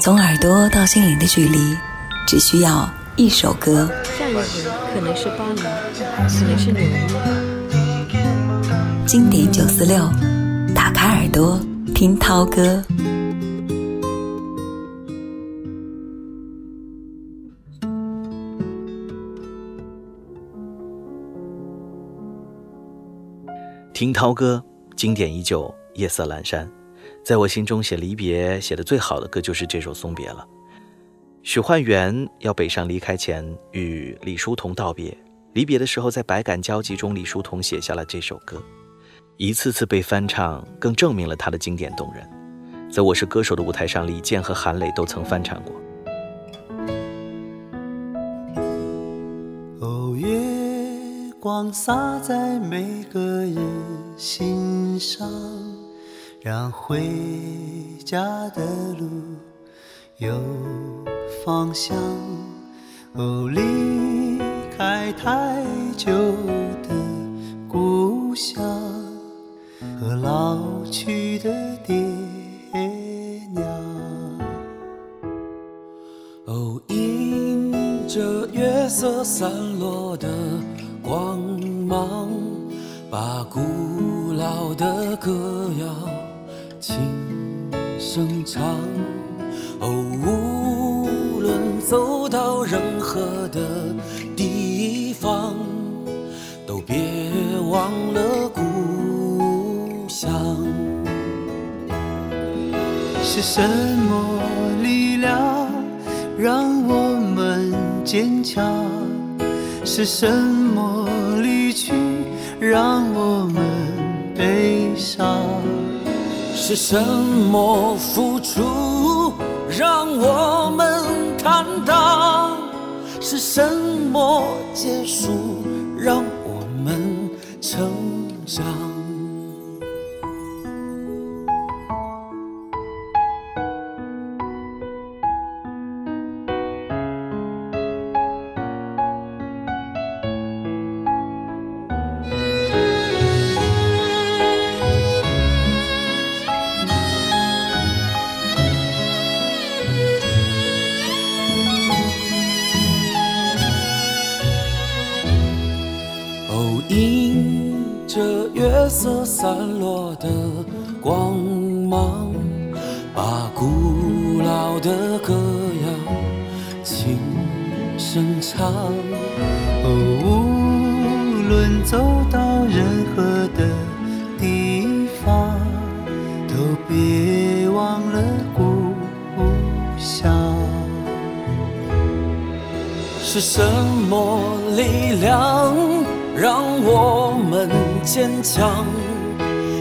从耳朵到心灵的距离，只需要一首歌。下一回可能是巴黎，可能是纽约。经典九四六，打开耳朵听涛歌。听涛歌，经典依旧，夜色阑珊。在我心中，写离别写的最好的歌就是这首《送别》了。许幻园要北上离开前，与李叔同道别。离别的时候，在百感交集中，李叔同写下了这首歌，一次次被翻唱，更证明了他的经典动人。在我是歌手的舞台上，李健和韩磊都曾翻唱过。哦，月光洒在每个人心上，让回家的路有方向。哦，离开太久的故乡和老去的爹娘。哦，迎着月色散落的光芒，把古老的歌谣轻声唱。哦，无论走到任何的地方，都别忘了故乡。是什么力量让我们坚强？是什么离去让我们？是什么付出让我们坦荡？是什么结束让我们成长？光芒，把古老的歌谣轻声唱。哦，无论走到任何的地方，都别忘了故乡。是什么力量让我们坚强？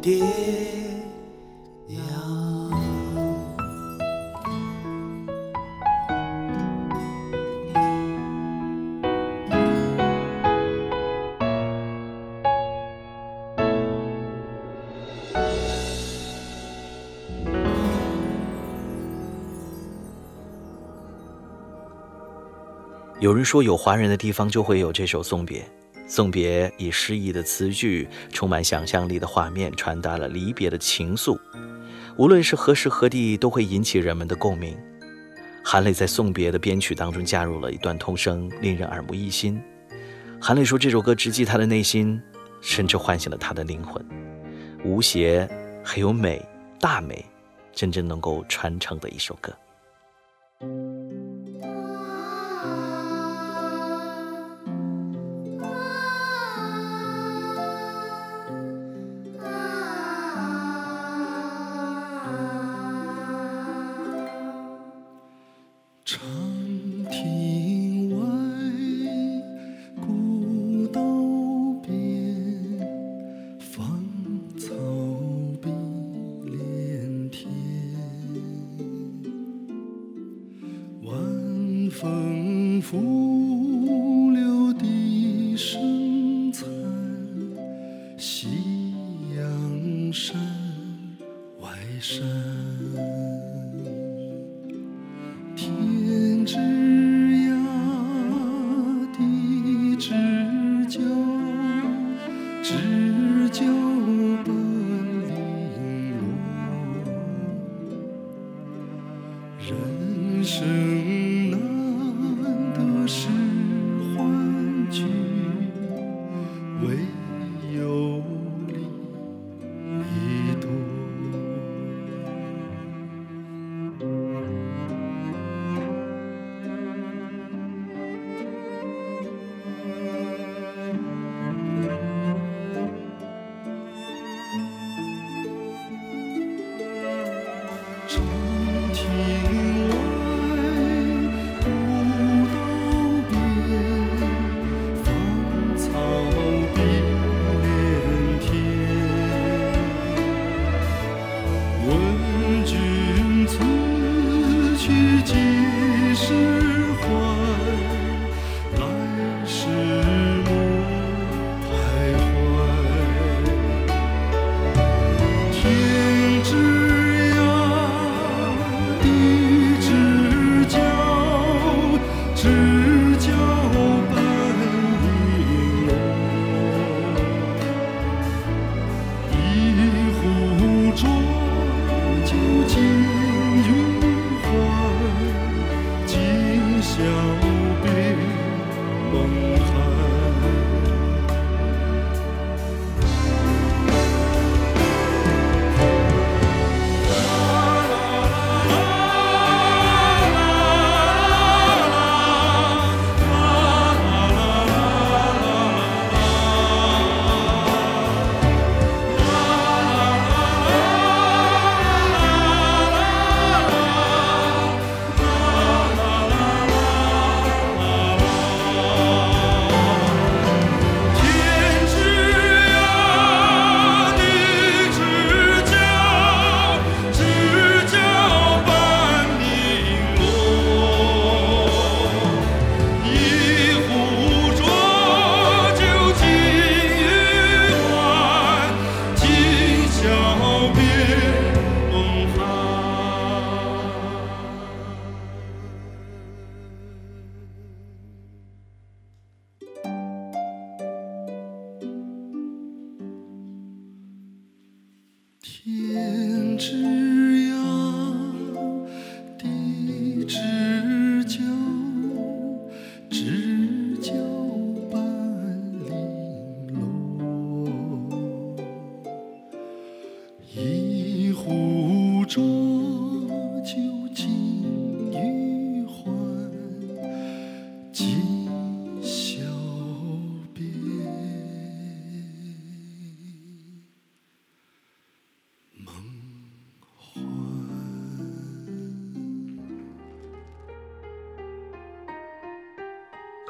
爹娘有人说有华人的地方就会有这首送别。送别以诗意的词句，充满想象力的画面，传达了离别的情愫。无论是何时何地，都会引起人们的共鸣。韩磊在送别的编曲当中加入了一段童声，令人耳目一新。韩磊说，这首歌直击他的内心，甚至唤醒了他的灵魂。无邪，还有美，大美，真正能够传承的一首歌。风拂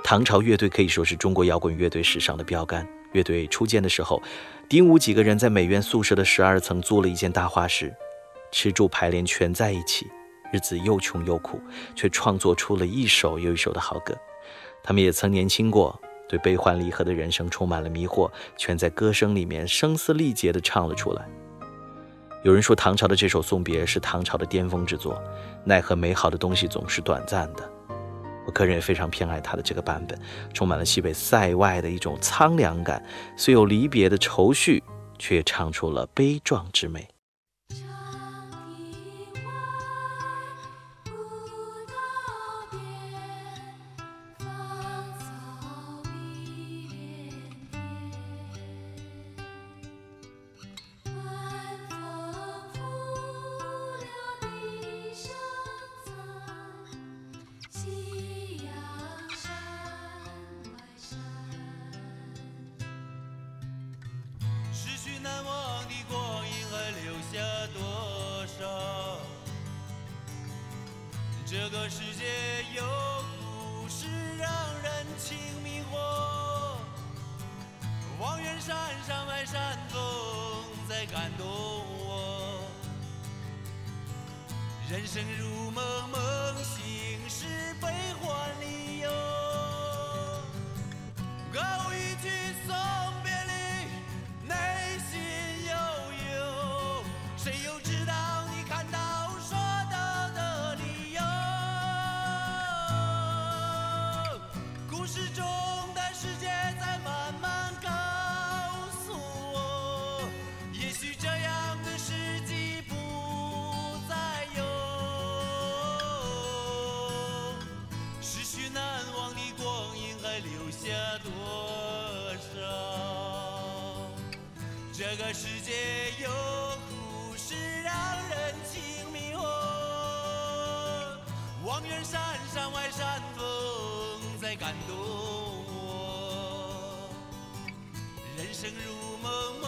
唐朝乐队可以说是中国摇滚乐队史上的标杆。乐队初建的时候，丁武几个人在美院宿舍的十二层租了一间大画室，吃住排练全在一起，日子又穷又苦，却创作出了一首又一首的好歌。他们也曾年轻过，对悲欢离合的人生充满了迷惑，全在歌声里面声嘶力竭地唱了出来。有人说，唐朝的这首《送别》是唐朝的巅峰之作，奈何美好的东西总是短暂的。我个人也非常偏爱他的这个版本，充满了西北塞外的一种苍凉感，虽有离别的愁绪，却唱出了悲壮之美。这个世界有故事让人情迷惑，望远山山外山风在感动我，人生如梦梦醒时悲欢。这个世界有故事让人情迷惑。望远山山外山风在感动我，人生如梦